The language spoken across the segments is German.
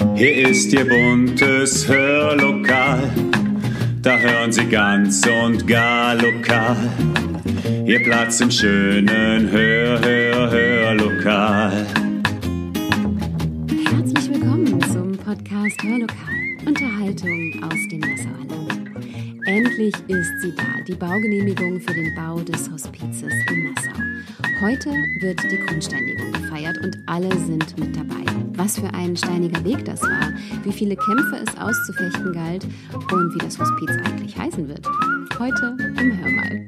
Hier ist Ihr buntes Hörlokal, da hören Sie ganz und gar lokal. Ihr Platz im schönen Hör, Hör, Hörlokal. Herzlich willkommen zum Podcast Hörlokal. Unterhaltung aus dem Nassauer Land. Endlich ist sie da, die Baugenehmigung für den Bau des Hospizes in Nassau. Heute wird die Grundsteinigung gefeiert und alle sind mit dabei. Was für ein steiniger Weg das war, wie viele Kämpfe es auszufechten galt und wie das Hospiz eigentlich heißen wird. Heute im Hörmal.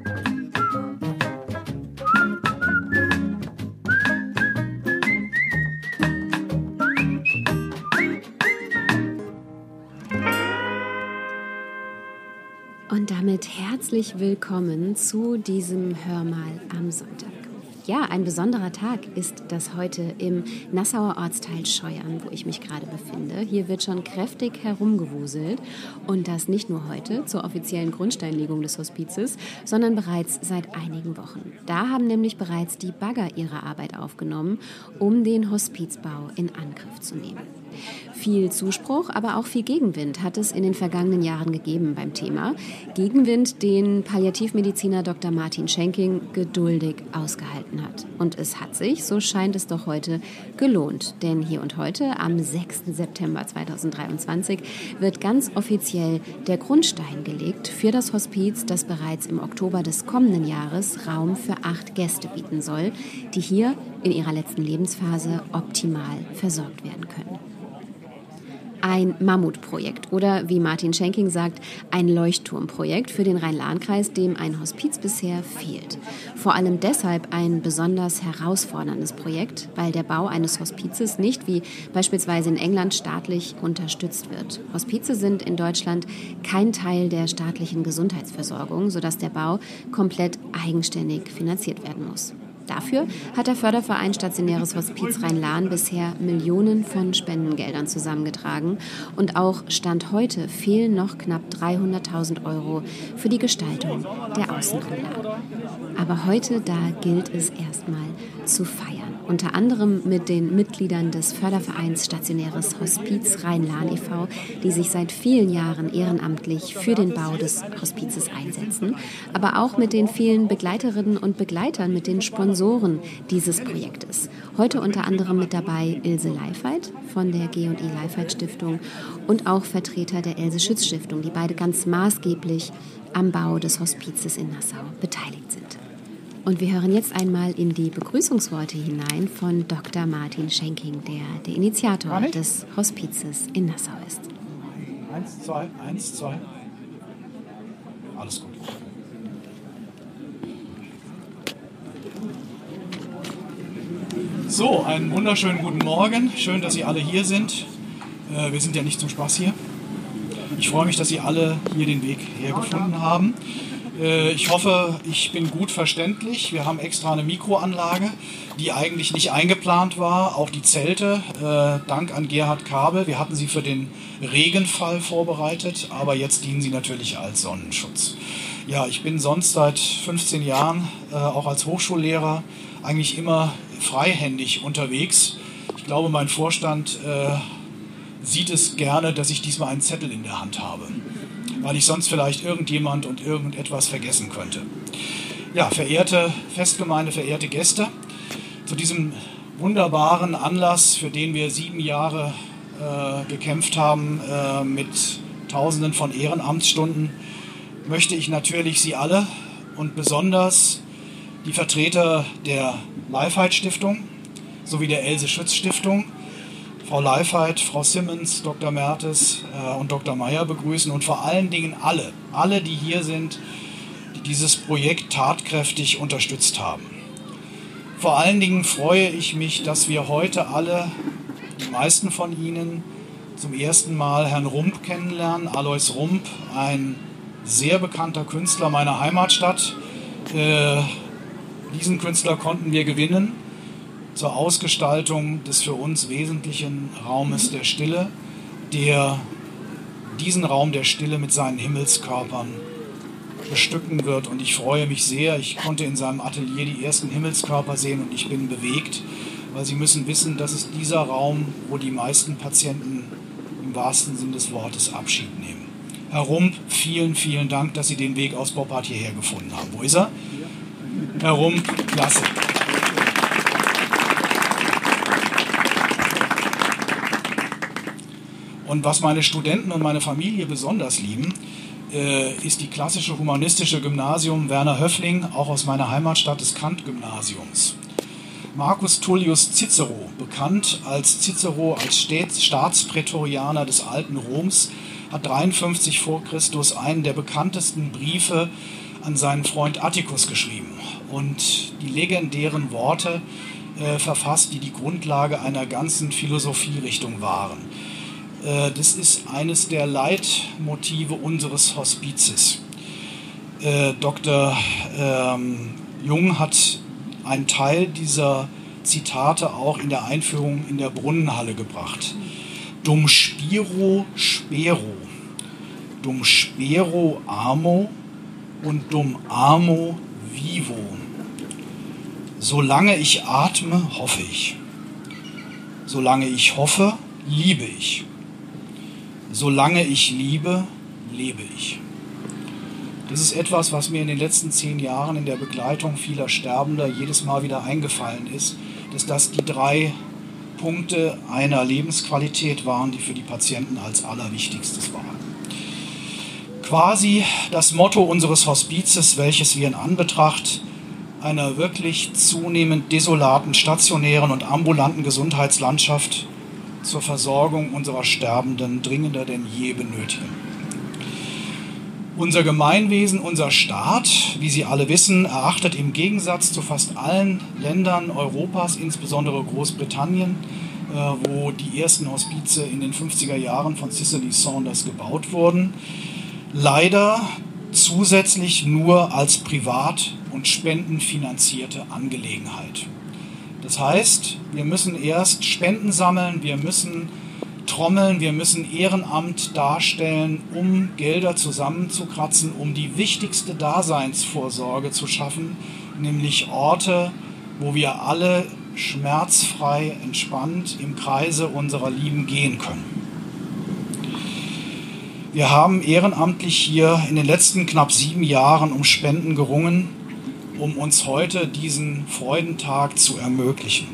Und damit herzlich willkommen zu diesem Hörmal am Sonntag. Ja, ein besonderer Tag ist das heute im Nassauer Ortsteil Scheuern, wo ich mich gerade befinde. Hier wird schon kräftig herumgewuselt und das nicht nur heute zur offiziellen Grundsteinlegung des Hospizes, sondern bereits seit einigen Wochen. Da haben nämlich bereits die Bagger ihre Arbeit aufgenommen, um den Hospizbau in Angriff zu nehmen. Viel Zuspruch, aber auch viel Gegenwind hat es in den vergangenen Jahren gegeben beim Thema. Gegenwind, den Palliativmediziner Dr. Martin Schenking geduldig ausgehalten hat. Und es hat sich, so scheint es doch heute, gelohnt. Denn hier und heute, am 6. September 2023, wird ganz offiziell der Grundstein gelegt für das Hospiz, das bereits im Oktober des kommenden Jahres Raum für acht Gäste bieten soll, die hier in ihrer letzten Lebensphase optimal versorgt werden können ein Mammutprojekt oder wie Martin Schenking sagt, ein Leuchtturmprojekt für den Rhein-Lahn-Kreis, dem ein Hospiz bisher fehlt. Vor allem deshalb ein besonders herausforderndes Projekt, weil der Bau eines Hospizes nicht wie beispielsweise in England staatlich unterstützt wird. Hospize sind in Deutschland kein Teil der staatlichen Gesundheitsversorgung, sodass der Bau komplett eigenständig finanziert werden muss. Dafür hat der Förderverein Stationäres Hospiz Rhein-Lahn bisher Millionen von Spendengeldern zusammengetragen und auch Stand heute fehlen noch knapp 300.000 Euro für die Gestaltung der Außenanlage. Aber heute, da gilt es erstmal zu feiern unter anderem mit den Mitgliedern des Fördervereins Stationäres Hospiz Rhein-Lahn e.V., die sich seit vielen Jahren ehrenamtlich für den Bau des Hospizes einsetzen, aber auch mit den vielen Begleiterinnen und Begleitern, mit den Sponsoren dieses Projektes. Heute unter anderem mit dabei Ilse Leifheit von der G&E Leifheit Stiftung und auch Vertreter der Else Schütz Stiftung, die beide ganz maßgeblich am Bau des Hospizes in Nassau beteiligt sind. Und wir hören jetzt einmal in die Begrüßungsworte hinein von Dr. Martin Schenking, der der Initiator des Hospizes in Nassau ist. Eins, zwei, eins, zwei. Alles gut. So, einen wunderschönen guten Morgen. Schön, dass Sie alle hier sind. Äh, wir sind ja nicht zum Spaß hier. Ich freue mich, dass Sie alle hier den Weg hergefunden haben. Äh, ich hoffe, ich bin gut verständlich. Wir haben extra eine Mikroanlage, die eigentlich nicht eingeplant war. Auch die Zelte, äh, dank an Gerhard Kabel. Wir hatten sie für den Regenfall vorbereitet, aber jetzt dienen sie natürlich als Sonnenschutz. Ja, ich bin sonst seit 15 Jahren äh, auch als Hochschullehrer eigentlich immer freihändig unterwegs. Ich glaube, mein Vorstand sieht es gerne, dass ich diesmal einen Zettel in der Hand habe weil ich sonst vielleicht irgendjemand und irgendetwas vergessen könnte. Ja, verehrte Festgemeinde, verehrte Gäste, zu diesem wunderbaren Anlass, für den wir sieben Jahre äh, gekämpft haben äh, mit Tausenden von Ehrenamtsstunden, möchte ich natürlich Sie alle und besonders die Vertreter der Lifeheit Stiftung sowie der Else Schütz Stiftung Frau Leifheit, Frau Simmons, Dr. Mertes äh, und Dr. Meyer begrüßen und vor allen Dingen alle, alle, die hier sind, die dieses Projekt tatkräftig unterstützt haben. Vor allen Dingen freue ich mich, dass wir heute alle, die meisten von Ihnen, zum ersten Mal Herrn Rump kennenlernen. Alois Rump, ein sehr bekannter Künstler meiner Heimatstadt. Äh, diesen Künstler konnten wir gewinnen zur Ausgestaltung des für uns wesentlichen Raumes der Stille, der diesen Raum der Stille mit seinen Himmelskörpern bestücken wird. Und ich freue mich sehr. Ich konnte in seinem Atelier die ersten Himmelskörper sehen und ich bin bewegt, weil Sie müssen wissen, das ist dieser Raum, wo die meisten Patienten im wahrsten Sinne des Wortes Abschied nehmen. Herr Rump, vielen, vielen Dank, dass Sie den Weg aus Boppard hierher gefunden haben. Wo ist er? Herr Rump, klasse. Und was meine Studenten und meine Familie besonders lieben, äh, ist die klassische humanistische Gymnasium Werner Höffling, auch aus meiner Heimatstadt des Kant-Gymnasiums. Marcus Tullius Cicero, bekannt als Cicero als Staatsprätorianer des alten Roms, hat 53 vor Christus einen der bekanntesten Briefe an seinen Freund Atticus geschrieben und die legendären Worte äh, verfasst, die die Grundlage einer ganzen Philosophierichtung waren. Äh, das ist eines der Leitmotive unseres Hospizes. Äh, Dr. Ähm, Jung hat einen Teil dieser Zitate auch in der Einführung in der Brunnenhalle gebracht. Dum spiro spero, dum spero amo und dum amo vivo. Solange ich atme, hoffe ich. Solange ich hoffe, liebe ich. Solange ich liebe, lebe ich. Das ist etwas, was mir in den letzten zehn Jahren in der Begleitung vieler Sterbender jedes Mal wieder eingefallen ist, dass das die drei Punkte einer Lebensqualität waren, die für die Patienten als allerwichtigstes waren. Quasi das Motto unseres Hospizes, welches wir in Anbetracht einer wirklich zunehmend desolaten stationären und ambulanten Gesundheitslandschaft zur Versorgung unserer Sterbenden dringender denn je benötigen. Unser Gemeinwesen, unser Staat, wie Sie alle wissen, erachtet im Gegensatz zu fast allen Ländern Europas, insbesondere Großbritannien, äh, wo die ersten Hospize in den 50er Jahren von Cicely Saunders gebaut wurden, leider zusätzlich nur als privat und spendenfinanzierte Angelegenheit. Das heißt, wir müssen erst Spenden sammeln, wir müssen trommeln, wir müssen Ehrenamt darstellen, um Gelder zusammenzukratzen, um die wichtigste Daseinsvorsorge zu schaffen, nämlich Orte, wo wir alle schmerzfrei, entspannt im Kreise unserer Lieben gehen können. Wir haben ehrenamtlich hier in den letzten knapp sieben Jahren um Spenden gerungen um uns heute diesen Freudentag zu ermöglichen.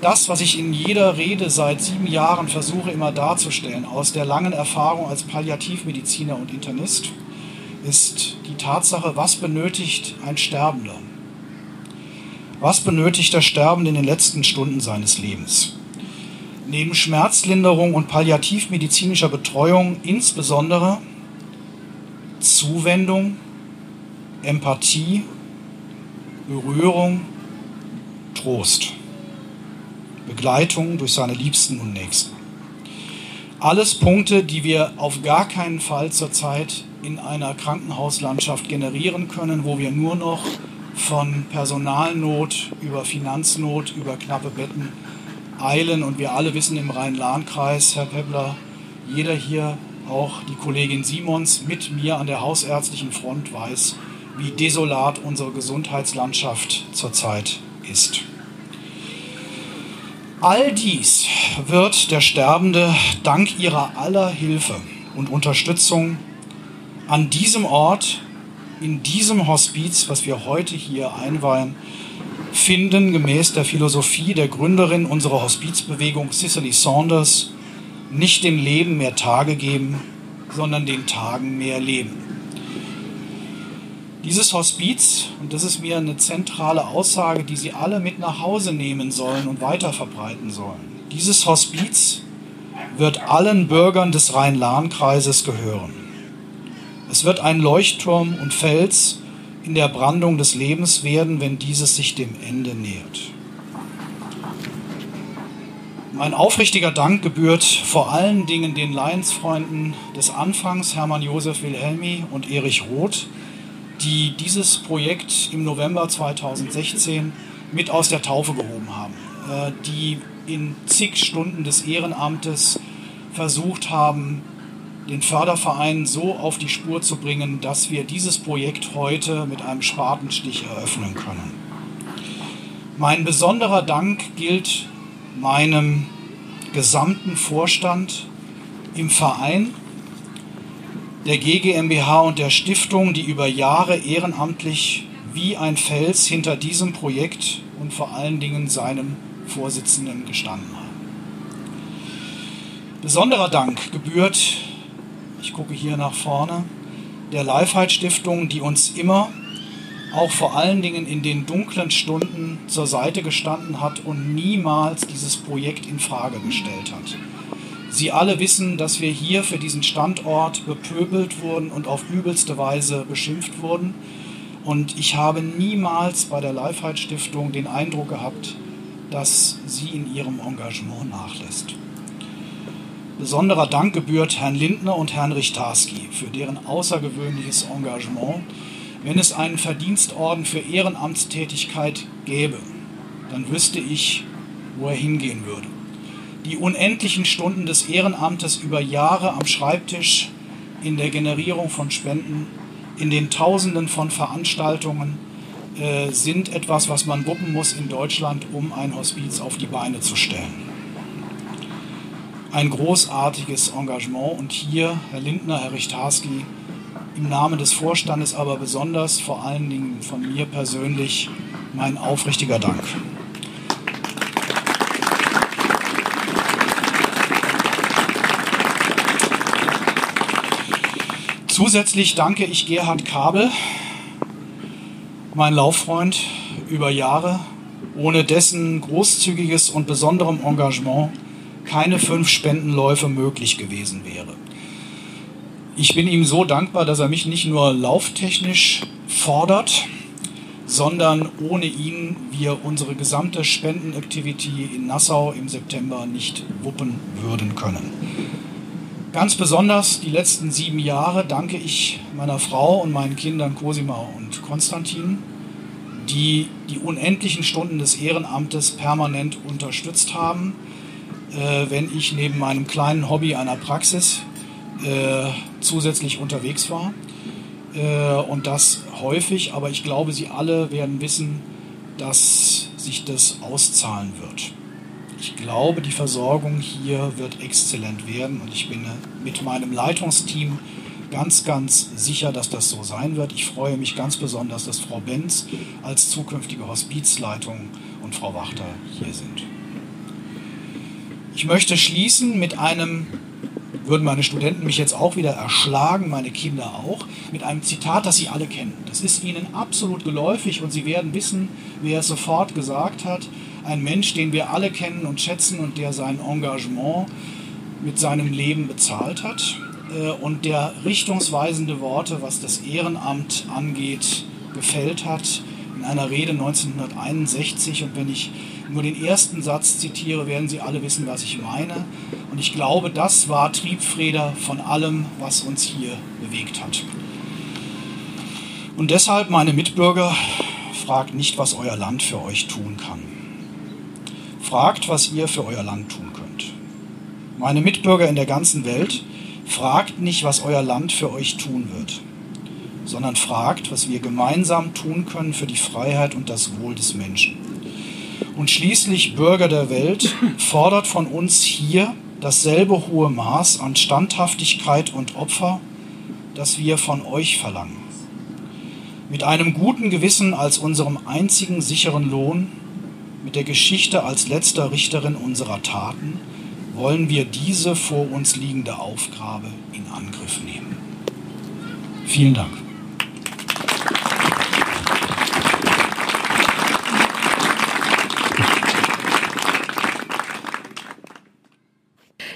Das, was ich in jeder Rede seit sieben Jahren versuche immer darzustellen, aus der langen Erfahrung als Palliativmediziner und Internist, ist die Tatsache, was benötigt ein Sterbender? Was benötigt der Sterbende in den letzten Stunden seines Lebens? Neben Schmerzlinderung und palliativmedizinischer Betreuung insbesondere Zuwendung, Empathie, Berührung, Trost, Begleitung durch seine Liebsten und Nächsten. Alles Punkte, die wir auf gar keinen Fall zurzeit in einer Krankenhauslandschaft generieren können, wo wir nur noch von Personalnot über Finanznot, über knappe Betten eilen. Und wir alle wissen im Rhein-Lahn-Kreis, Herr Peppler, jeder hier, auch die Kollegin Simons mit mir an der hausärztlichen Front weiß, wie desolat unsere Gesundheitslandschaft zurzeit ist. All dies wird der Sterbende dank ihrer aller Hilfe und Unterstützung an diesem Ort, in diesem Hospiz, was wir heute hier einweihen, finden, gemäß der Philosophie der Gründerin unserer Hospizbewegung Cicely Saunders, nicht dem Leben mehr Tage geben, sondern den Tagen mehr Leben. Dieses Hospiz, und das ist mir eine zentrale Aussage, die Sie alle mit nach Hause nehmen sollen und weiterverbreiten sollen, dieses Hospiz wird allen Bürgern des Rhein-Lahn-Kreises gehören. Es wird ein Leuchtturm und Fels in der Brandung des Lebens werden, wenn dieses sich dem Ende nähert. Mein aufrichtiger Dank gebührt vor allen Dingen den Lions-Freunden des Anfangs, Hermann Josef Wilhelmi und Erich Roth, die dieses Projekt im November 2016 mit aus der Taufe gehoben haben, äh, die in zig Stunden des Ehrenamtes versucht haben, den Förderverein so auf die Spur zu bringen, dass wir dieses Projekt heute mit einem Spatenstich eröffnen können. Mein besonderer Dank gilt meinem gesamten Vorstand im Verein, der GGMBH und der Stiftung, die über Jahre ehrenamtlich wie ein Fels hinter diesem Projekt und vor allen Dingen seinem Vorsitzenden gestanden haben. Besonderer Dank gebührt, ich gucke hier nach vorne, der Lifeheit Stiftung, die uns immer, auch vor allen Dingen in den dunklen Stunden zur Seite gestanden hat und niemals dieses Projekt in Frage gestellt hat. Sie alle wissen, dass wir hier für diesen Standort bepöbelt wurden und auf übelste Weise beschimpft wurden. Und ich habe niemals bei der Lifeheit Stiftung den Eindruck gehabt, dass sie in ihrem Engagement nachlässt. Besonderer Dank gebührt Herrn Lindner und Herrn Richtarski für deren außergewöhnliches Engagement. Wenn es einen Verdienstorden für Ehrenamtstätigkeit gäbe, dann wüsste ich, wo er hingehen würde. Die unendlichen Stunden des Ehrenamtes über Jahre am Schreibtisch, in der Generierung von Spenden, in den Tausenden von Veranstaltungen äh, sind etwas, was man wuppen muss in Deutschland, um ein Hospiz auf die Beine zu stellen. Ein großartiges Engagement und hier, Herr Lindner, Herr Richtarski, im Namen des Vorstandes, aber besonders vor allen Dingen von mir persönlich mein aufrichtiger Dank. Zusätzlich danke ich Gerhard Kabel, mein Lauffreund über Jahre, ohne dessen großzügiges und besonderem Engagement keine fünf Spendenläufe möglich gewesen wäre. Ich bin ihm so dankbar, dass er mich nicht nur lauftechnisch fordert, sondern ohne ihn wir unsere gesamte Spendenaktivität in Nassau im September nicht wuppen würden können. Ganz besonders die letzten sieben Jahre danke ich meiner Frau und meinen Kindern Cosima und Konstantin, die die unendlichen Stunden des Ehrenamtes permanent unterstützt haben, äh, wenn ich neben meinem kleinen Hobby einer Praxis äh, zusätzlich unterwegs war. Äh, und das häufig, aber ich glaube, Sie alle werden wissen, dass sich das auszahlen wird. Ich glaube, die Versorgung hier wird exzellent werden und ich bin mit meinem Leitungsteam ganz, ganz sicher, dass das so sein wird. Ich freue mich ganz besonders, dass Frau Benz als zukünftige Hospizleitung und Frau Wachter hier sind. Ich möchte schließen mit einem, würden meine Studenten mich jetzt auch wieder erschlagen, meine Kinder auch, mit einem Zitat, das Sie alle kennen. Das ist Ihnen absolut geläufig und Sie werden wissen, wer es sofort gesagt hat ein Mensch, den wir alle kennen und schätzen und der sein Engagement mit seinem Leben bezahlt hat äh, und der richtungsweisende Worte, was das Ehrenamt angeht, gefällt hat in einer Rede 1961. Und wenn ich nur den ersten Satz zitiere, werden Sie alle wissen, was ich meine. Und ich glaube, das war Triebfeder von allem, was uns hier bewegt hat. Und deshalb, meine Mitbürger, fragt nicht, was euer Land für euch tun kann. Fragt, was ihr für euer Land tun könnt. Meine Mitbürger in der ganzen Welt, fragt nicht, was euer Land für euch tun wird, sondern fragt, was wir gemeinsam tun können für die Freiheit und das Wohl des Menschen. Und schließlich, Bürger der Welt, fordert von uns hier dasselbe hohe Maß an Standhaftigkeit und Opfer, das wir von euch verlangen. Mit einem guten Gewissen als unserem einzigen sicheren Lohn mit der Geschichte als letzter Richterin unserer Taten wollen wir diese vor uns liegende Aufgabe in Angriff nehmen. Vielen Dank.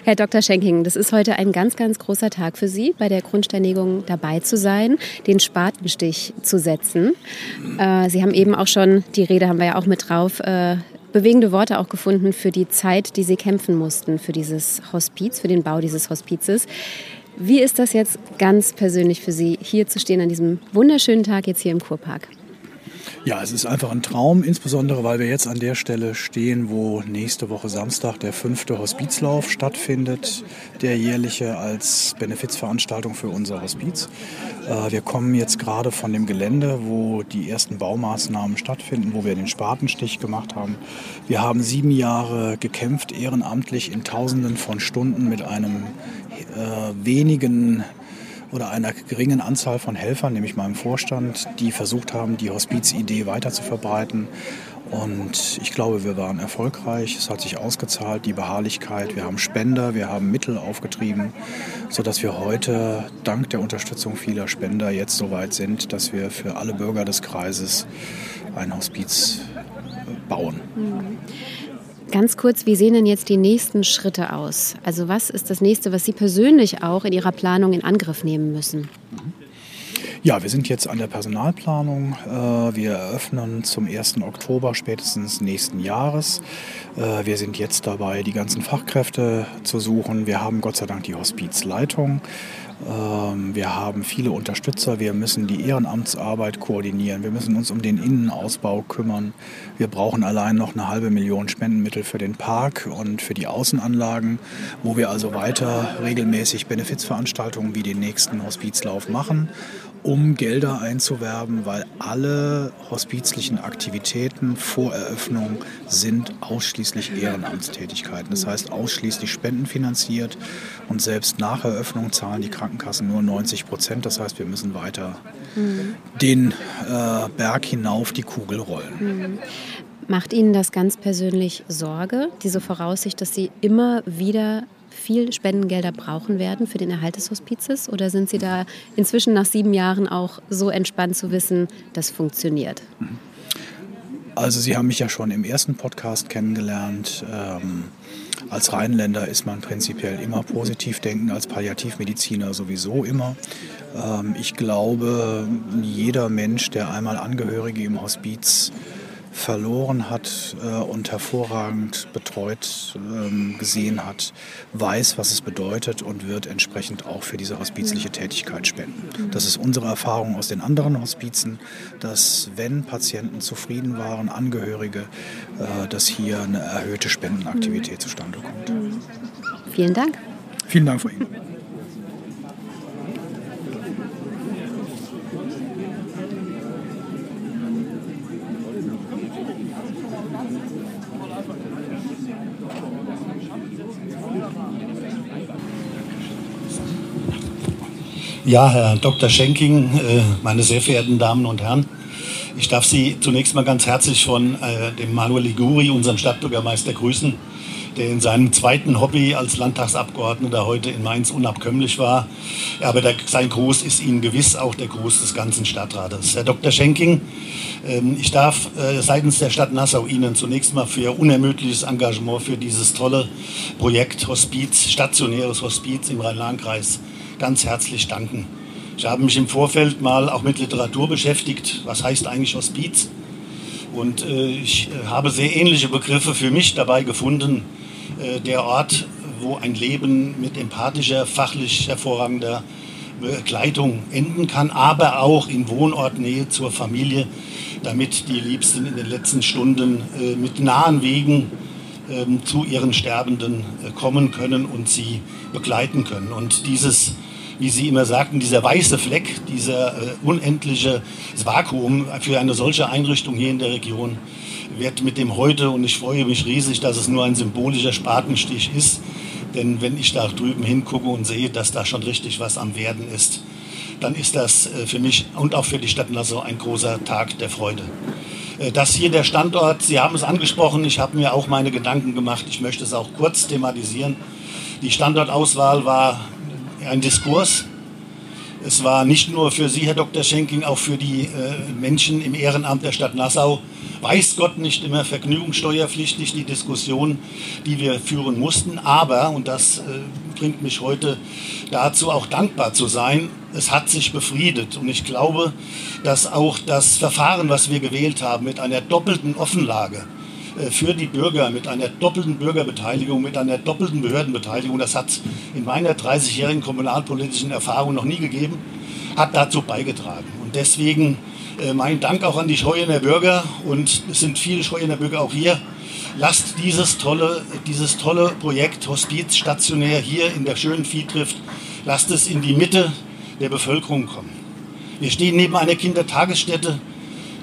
Herr Dr. Schenking, das ist heute ein ganz, ganz großer Tag für Sie, bei der Grundsteinigung dabei zu sein, den Spatenstich zu setzen. Äh, Sie haben eben auch schon, die Rede haben wir ja auch mit drauf, äh, bewegende Worte auch gefunden für die Zeit, die Sie kämpfen mussten für dieses Hospiz, für den Bau dieses Hospizes. Wie ist das jetzt ganz persönlich für Sie, hier zu stehen an diesem wunderschönen Tag jetzt hier im Kurpark? Ja, es ist einfach ein Traum, insbesondere weil wir jetzt an der Stelle stehen, wo nächste Woche Samstag der fünfte Hospizlauf stattfindet, der jährliche als Benefizveranstaltung für unser Hospiz. Äh, wir kommen jetzt gerade von dem Gelände, wo die ersten Baumaßnahmen stattfinden, wo wir den Spatenstich gemacht haben. Wir haben sieben Jahre gekämpft, ehrenamtlich in Tausenden von Stunden mit einem äh, wenigen oder einer geringen Anzahl von Helfern, nämlich meinem Vorstand, die versucht haben, die Hospizidee weiter zu verbreiten. Und ich glaube, wir waren erfolgreich. Es hat sich ausgezahlt, die Beharrlichkeit. Wir haben Spender, wir haben Mittel aufgetrieben, sodass wir heute dank der Unterstützung vieler Spender jetzt so weit sind, dass wir für alle Bürger des Kreises ein Hospiz bauen. Mhm. Ganz kurz, wie sehen denn jetzt die nächsten Schritte aus? Also was ist das nächste, was Sie persönlich auch in Ihrer Planung in Angriff nehmen müssen? Ja, wir sind jetzt an der Personalplanung. Äh, wir eröffnen zum 1. Oktober spätestens nächsten Jahres. Äh, wir sind jetzt dabei, die ganzen Fachkräfte zu suchen. Wir haben Gott sei Dank die Hospizleitung. Ähm, wir haben viele Unterstützer. Wir müssen die Ehrenamtsarbeit koordinieren. Wir müssen uns um den Innenausbau kümmern. Wir brauchen allein noch eine halbe Million Spendenmittel für den Park und für die Außenanlagen, wo wir also weiter regelmäßig Benefizveranstaltungen wie den nächsten Hospizlauf machen um Gelder einzuwerben, weil alle hospizlichen Aktivitäten vor Eröffnung sind ausschließlich Ehrenamtstätigkeiten. Das heißt ausschließlich spendenfinanziert und selbst nach Eröffnung zahlen die Krankenkassen nur 90 Prozent. Das heißt, wir müssen weiter mhm. den äh, Berg hinauf die Kugel rollen. Mhm. Macht Ihnen das ganz persönlich Sorge, diese Voraussicht, dass Sie immer wieder viel Spendengelder brauchen werden für den Erhalt des Hospizes? Oder sind Sie da inzwischen nach sieben Jahren auch so entspannt zu wissen, das funktioniert? Also Sie haben mich ja schon im ersten Podcast kennengelernt. Ähm, als Rheinländer ist man prinzipiell immer positiv denken, als Palliativmediziner sowieso immer. Ähm, ich glaube, jeder Mensch, der einmal Angehörige im Hospiz verloren hat äh, und hervorragend betreut ähm, gesehen hat, weiß, was es bedeutet und wird entsprechend auch für diese hospizliche Tätigkeit spenden. Das ist unsere Erfahrung aus den anderen Hospizen, dass wenn Patienten zufrieden waren, Angehörige, äh, dass hier eine erhöhte Spendenaktivität zustande kommt. Vielen Dank. Vielen Dank, Frau Ihnen. Ja, Herr Dr. Schenking, äh, meine sehr verehrten Damen und Herren, ich darf Sie zunächst mal ganz herzlich von äh, dem Manuel Liguri, unserem Stadtbürgermeister, grüßen, der in seinem zweiten Hobby als Landtagsabgeordneter heute in Mainz unabkömmlich war. Aber der, sein Gruß ist Ihnen gewiss auch der Gruß des ganzen Stadtrates. Herr Dr. Schenking, ähm, ich darf äh, seitens der Stadt Nassau Ihnen zunächst mal für Ihr unermüdliches Engagement für dieses tolle Projekt Hospiz, stationäres Hospiz im Rhein-Lahn-Kreis ganz herzlich danken. Ich habe mich im Vorfeld mal auch mit Literatur beschäftigt. Was heißt eigentlich Hospiz? Und äh, ich äh, habe sehr ähnliche Begriffe für mich dabei gefunden. Äh, der Ort, wo ein Leben mit empathischer, fachlich hervorragender Begleitung enden kann, aber auch in Wohnortnähe zur Familie, damit die Liebsten in den letzten Stunden äh, mit nahen Wegen ähm, zu ihren Sterbenden äh, kommen können und sie begleiten können. Und dieses wie Sie immer sagten, dieser weiße Fleck, dieser äh, unendliche Vakuum für eine solche Einrichtung hier in der Region wird mit dem heute, und ich freue mich riesig, dass es nur ein symbolischer Spatenstich ist, denn wenn ich da drüben hingucke und sehe, dass da schon richtig was am Werden ist, dann ist das äh, für mich und auch für die Stadt Nassau ein großer Tag der Freude. Äh, dass hier der Standort, Sie haben es angesprochen, ich habe mir auch meine Gedanken gemacht, ich möchte es auch kurz thematisieren. Die Standortauswahl war ein Diskurs. Es war nicht nur für Sie, Herr Dr. Schenking, auch für die äh, Menschen im Ehrenamt der Stadt Nassau, weiß Gott nicht immer vergnügungssteuerpflichtig die Diskussion, die wir führen mussten. Aber, und das äh, bringt mich heute dazu, auch dankbar zu sein, es hat sich befriedet. Und ich glaube, dass auch das Verfahren, was wir gewählt haben, mit einer doppelten Offenlage, für die Bürger mit einer doppelten Bürgerbeteiligung, mit einer doppelten Behördenbeteiligung, das hat es in meiner 30-jährigen kommunalpolitischen Erfahrung noch nie gegeben, hat dazu beigetragen. Und deswegen Äh, mein Dank auch an die Scheuener Bürger und es sind viele Scheuener Bürger auch hier. Lasst dieses tolle, dieses tolle Projekt Hospiz stationär hier in der schönen Viehtrift, lasst es in die Mitte der Bevölkerung kommen. Wir stehen neben einer Kindertagesstätte.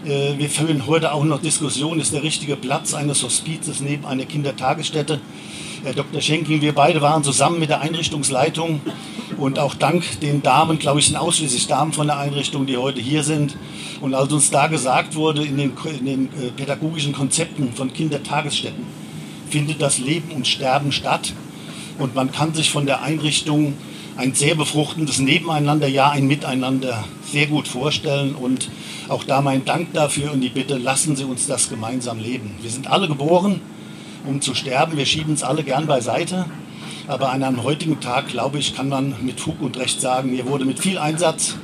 Äh, wir führen heute auch noch Diskussionen, ist der richtige Platz eines Hospizes neben einer Kindertagesstätte. Herr Dr. Schenking, wir beide waren zusammen mit der Einrichtungsleitung und auch dank den Damen, glaube ich, sind ausschließlich Damen von der Einrichtung, die heute hier sind. Und als uns da gesagt wurde, in den, in den äh, pädagogischen Konzepten von Kindertagesstätten findet das Leben und Sterben statt. Und man kann sich von der Einrichtung ein sehr befruchtendes Nebeneinander, ja ein Miteinander sehr gut vorstellen. Und auch da mein Dank dafür und die Bitte, lassen Sie uns das gemeinsam leben. Wir sind alle geboren um zu sterben. Wir schieben es alle gern beiseite. Aber an einem heutigen Tag, glaube ich, kann man mit Fug und Recht sagen, hier wurde mit viel Einsatz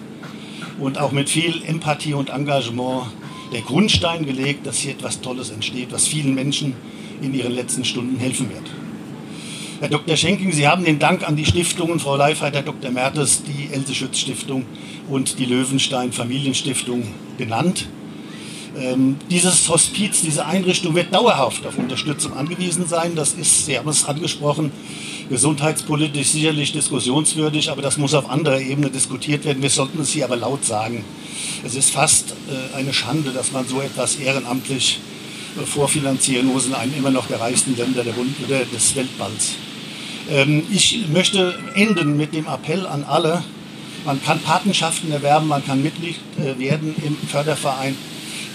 und auch mit viel Empathie und Engagement der Grundstein gelegt, dass hier etwas Tolles entsteht, was vielen Menschen in ihren letzten Stunden helfen wird. Herr Dr. Schenking, Sie haben den Dank an die Stiftungen, Frau Leifheit, Herr Dr. Mertes, die Else Schütz Stiftung und die Löwenstein Familienstiftung genannt. Ähm, dieses Hospiz, diese Einrichtung wird dauerhaft auf Unterstützung angewiesen sein. Das ist, Sie haben es angesprochen, gesundheitspolitisch sicherlich diskussionswürdig, aber das muss auf anderer Ebene diskutiert werden. Wir sollten es hier aber laut sagen. Es ist fast äh, eine Schande, dass man so etwas ehrenamtlich äh, vorfinanzieren muss in einem immer noch der reichsten Länder der Bund des Weltballs. Ähm, ich möchte enden mit dem Appell an alle, man kann Patenschaften erwerben, man kann Mitglied äh, werden im Förderverein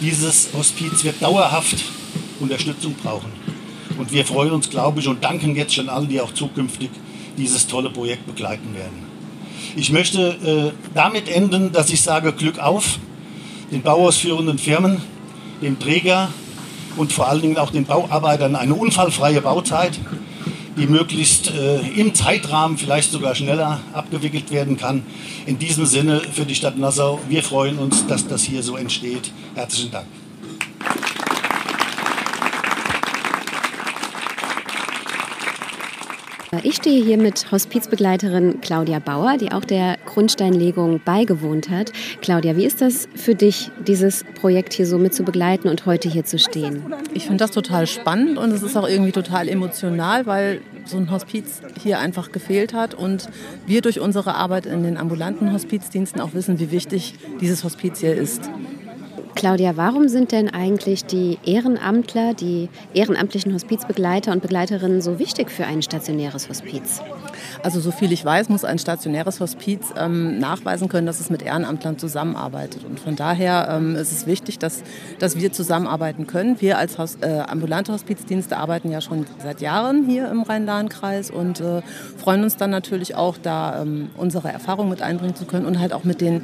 dieses Hospiz wird dauerhaft Unterstützung brauchen. Und wir freuen uns, glaube ich, und danken jetzt schon allen, die auch zukünftig dieses tolle Projekt begleiten werden. Ich möchte äh, damit enden, dass ich sage Glück auf den bauausführenden Firmen, dem Träger und vor allen Dingen auch den Bauarbeitern eine unfallfreie Bauzeit die möglichst äh, im Zeitrahmen vielleicht sogar schneller abgewickelt werden kann. In diesem Sinne für die Stadt Nassau, wir freuen uns, dass das hier so entsteht. Herzlichen Dank. Ich stehe hier mit Hospizbegleiterin Claudia Bauer, die auch der Grundsteinlegung beigewohnt hat. Claudia, wie ist das für dich, dieses Projekt hier so mit zu begleiten und heute hier zu stehen? Ich finde das total spannend und es ist auch irgendwie total emotional, weil so ein Hospiz hier einfach gefehlt hat und wir durch unsere Arbeit in den ambulanten Hospizdiensten auch wissen, wie wichtig dieses Hospiz hier ist. Claudia, warum sind denn eigentlich die Ehrenamtler, die ehrenamtlichen Hospizbegleiter und Begleiterinnen so wichtig für ein stationäres Hospiz? Also so viel ich weiß, muss ein stationäres Hospiz ähm, nachweisen können, dass es mit Ehrenamtlern zusammenarbeitet. Und von daher ähm, ist es wichtig, dass, dass wir zusammenarbeiten können. Wir als Haus, äh, ambulante Hospizdienste arbeiten ja schon seit Jahren hier im Rhein-Lahn-Kreis und äh, freuen uns dann natürlich auch, da ähm, unsere Erfahrung mit einbringen zu können und halt auch mit den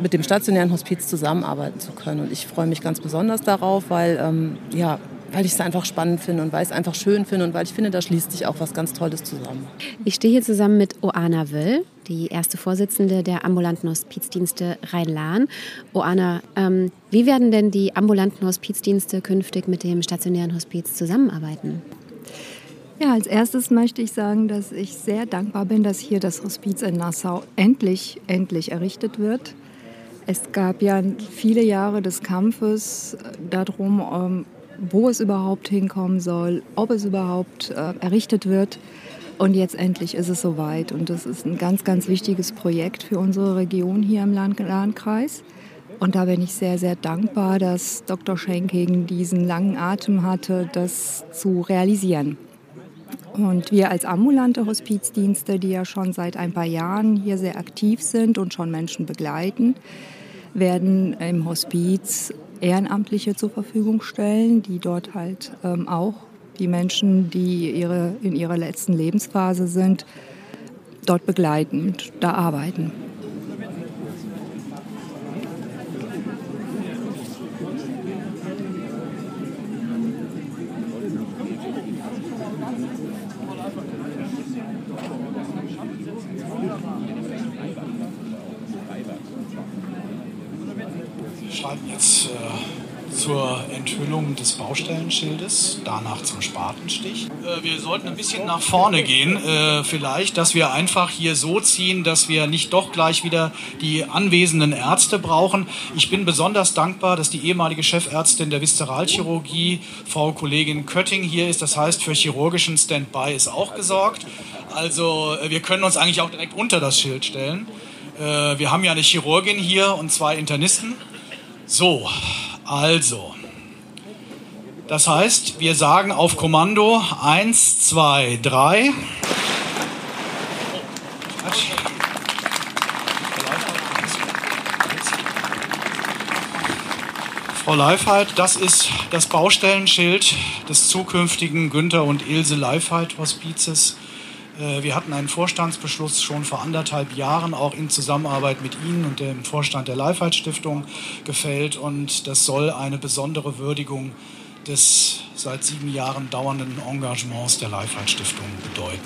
mit dem stationären Hospiz zusammenarbeiten zu können. Und ich freue mich ganz besonders darauf, weil, ähm, ja, weil ich es einfach spannend finde und weil ich es einfach schön finde und weil ich finde, da schließt sich auch was ganz Tolles zusammen. Ich stehe hier zusammen mit Oana Wöll, die erste Vorsitzende der ambulanten Hospizdienste Rhein-Lahn. Oana, ähm, wie werden denn die ambulanten Hospizdienste künftig mit dem stationären Hospiz zusammenarbeiten? Ja, als erstes möchte ich sagen, dass ich sehr dankbar bin, dass hier das Hospiz in Nassau endlich, endlich errichtet wird. Es gab ja viele Jahre des Kampfes darum, ähm, wo es überhaupt hinkommen soll, ob es überhaupt äh, errichtet wird. Und jetzt endlich ist es soweit. Und das ist ein ganz, ganz wichtiges Projekt für unsere Region hier im Landkreis. Und da bin ich sehr, sehr dankbar, dass Dr. Schenking diesen langen Atem hatte, das zu realisieren. Und wir als ambulante Hospizdienste, die ja schon seit ein paar Jahren hier sehr aktiv sind und schon Menschen begleiten, werden im Hospiz Ehrenamtliche zur Verfügung stellen, die dort halt ähm, auch die Menschen, die ihre, in ihrer letzten Lebensphase sind, dort begleiten und da arbeiten. Einerseits äh, zur Enthüllung des Baustellenschildes, danach zum Spatenstich. Äh, wir sollten ein bisschen nach vorne gehen, äh, vielleicht, dass wir einfach hier so ziehen, dass wir nicht doch gleich wieder die anwesenden Ärzte brauchen. Ich bin besonders dankbar, dass die ehemalige Chefärztin der Viszeralchirurgie, Frau Kollegin Kötting, hier ist. Das heißt, für chirurgischen Standby ist auch gesorgt. Also wir können uns eigentlich auch direkt unter das Schild stellen wir haben ja eine Chirurgin hier und zwei Internisten. So, also. Das heißt, wir sagen auf Kommando 1, 2, 3. Frau Leifheit, das ist das Baustellenschild des zukünftigen Günther und Ilse Leifheit Hospizes. Äh, wir hatten einen Vorstandsbeschluss schon vor anderthalb Jahren auch in Zusammenarbeit mit Ihnen und dem Vorstand der Leifheit Stiftung gefällt und das soll eine besondere Würdigung des seit sieben Jahren dauernden Engagements der Leifheit Stiftung bedeuten.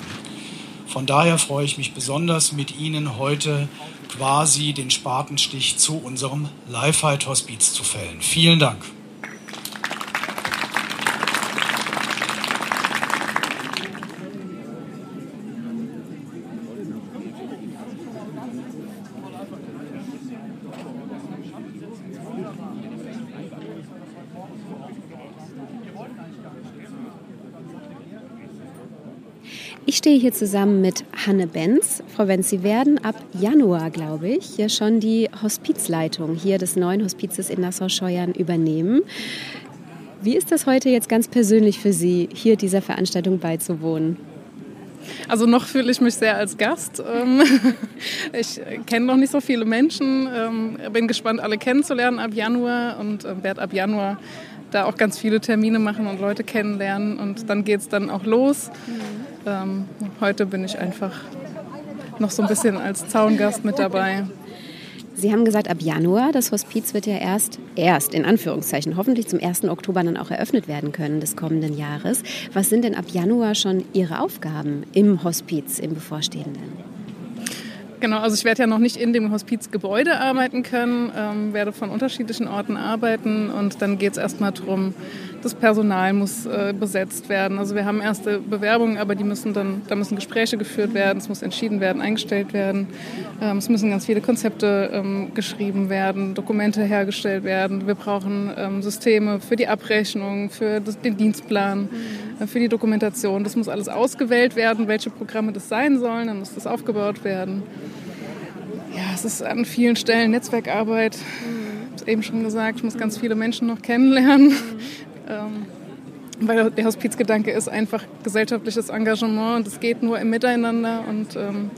Von daher freue ich mich besonders, mit Ihnen heute quasi den Spatenstich zu unserem Leifheit-Hospiz zu fällen. Vielen Dank. Ich stehe hier zusammen mit Hanne Benz. Frau Benz, Sie werden ab Januar, glaube ich, ja schon die Hospizleitung hier des neuen Hospizes in Nassau-Scheuern übernehmen. Wie ist das heute jetzt ganz persönlich für Sie, hier dieser Veranstaltung beizuwohnen? Also noch fühle ich mich sehr als Gast. Ähm, ich kenne noch nicht so viele Menschen, ähm, bin gespannt, alle kennenzulernen ab Januar und äh, werde ab Januar da auch ganz viele Termine machen und Leute kennenlernen und dann geht es dann auch los. Ähm, heute bin ich einfach noch so ein bisschen als Zaungast mit dabei. Sie haben gesagt, ab Januar, das Hospiz wird ja erst, erst in Anführungszeichen, hoffentlich zum 1. Oktober dann auch eröffnet werden können des kommenden Jahres. Was sind denn ab Januar schon Ihre Aufgaben im Hospiz, im bevorstehenden? Genau, also ich werde ja noch nicht in dem Hospizgebäude arbeiten können, ähm, werde von unterschiedlichen Orten arbeiten und dann geht es erstmal darum, das Personal muss äh, besetzt werden. Also wir haben erste Bewerbungen, aber die müssen dann, da müssen Gespräche geführt werden, es muss entschieden werden, eingestellt werden. Ähm, es müssen ganz viele Konzepte ähm, geschrieben werden, Dokumente hergestellt werden. Wir brauchen ähm, Systeme für die Abrechnung, für das, den Dienstplan, äh, für die Dokumentation. Das muss alles ausgewählt werden, welche Programme das sein sollen, dann muss das aufgebaut werden ja, es ist an vielen Stellen Netzwerkarbeit. Ich habe es eben schon gesagt, ich muss ganz viele Menschen noch kennenlernen. Ähm, weil der Hospizgedanke ist einfach gesellschaftliches Engagement und es geht nur im Miteinander. Und ähm,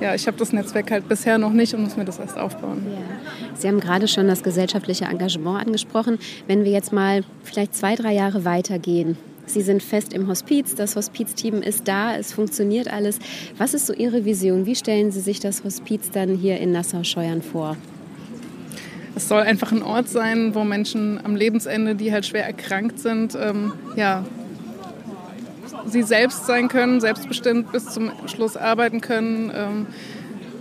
ja, ich habe das Netzwerk halt bisher noch nicht und muss mir das erst aufbauen. Ja. Sie haben gerade schon das gesellschaftliche Engagement angesprochen. Wenn wir jetzt mal vielleicht zwei, drei Jahre weitergehen, Sie sind fest im Hospiz, das Hospizteam ist da, es funktioniert alles. Was ist so Ihre Vision? Wie stellen Sie sich das Hospiz dann hier in Nassau-Scheuern vor? Es soll einfach ein Ort sein, wo Menschen am Lebensende, die halt schwer erkrankt sind, ähm, ja, sie selbst sein können, selbstbestimmt bis zum Schluss arbeiten können. Ähm,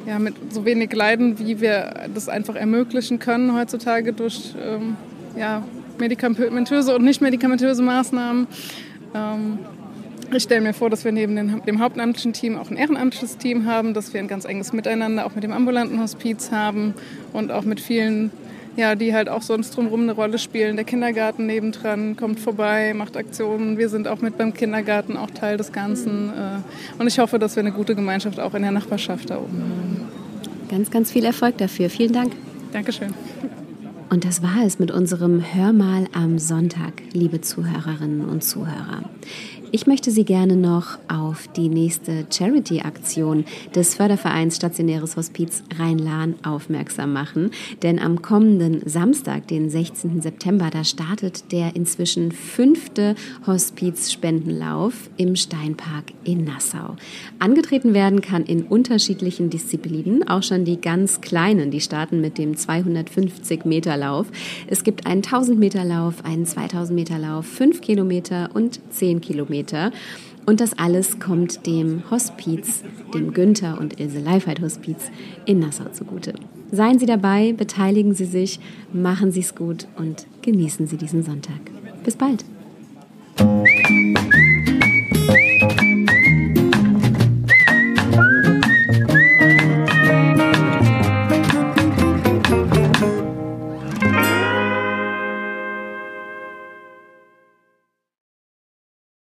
ja, mit so wenig Leiden, wie wir das einfach ermöglichen können heutzutage durch ähm, ja, medikamentöse und nicht medikamentöse Maßnahmen. Ähm, ich stelle mir vor, dass wir neben dem hauptamtlichen Team auch ein ehrenamtliches Team haben, dass wir ein ganz enges Miteinander auch mit dem ambulanten Hospiz haben und auch mit vielen, ja, die halt auch sonst drumherum eine Rolle spielen. Der Kindergarten nebendran kommt vorbei, macht Aktionen. Wir sind auch mit beim Kindergarten auch Teil des Ganzen. Äh, und ich hoffe, dass wir eine gute Gemeinschaft auch in der Nachbarschaft da oben haben. Ganz, ganz viel Erfolg dafür. Vielen Dank. Dankeschön. Und das war es mit unserem Hörmal am Sonntag, liebe Zuhörerinnen und Zuhörer. Ich möchte Sie gerne noch auf die nächste Charity-Aktion des Fördervereins Stationäres Hospiz Rhein-Lahn aufmerksam machen. Denn am kommenden Samstag, den 16. September, da startet der inzwischen fünfte Hospiz-Spendenlauf im Steinpark in Nassau. Angetreten werden kann in unterschiedlichen Disziplinen, auch schon die ganz kleinen, die starten mit dem 250 Meter Lauf. Es gibt einen 1000 Meter Lauf, einen 2000 Meter Lauf, 5 Kilometer und 10 Kilometer. Kilometer. Und das alles kommt dem Hospiz, dem Günther und Ilse Leifheit Hospiz in Nassau zugute. Seien Sie dabei, beteiligen Sie sich, machen Sie es gut und genießen Sie diesen Sonntag. Bis bald.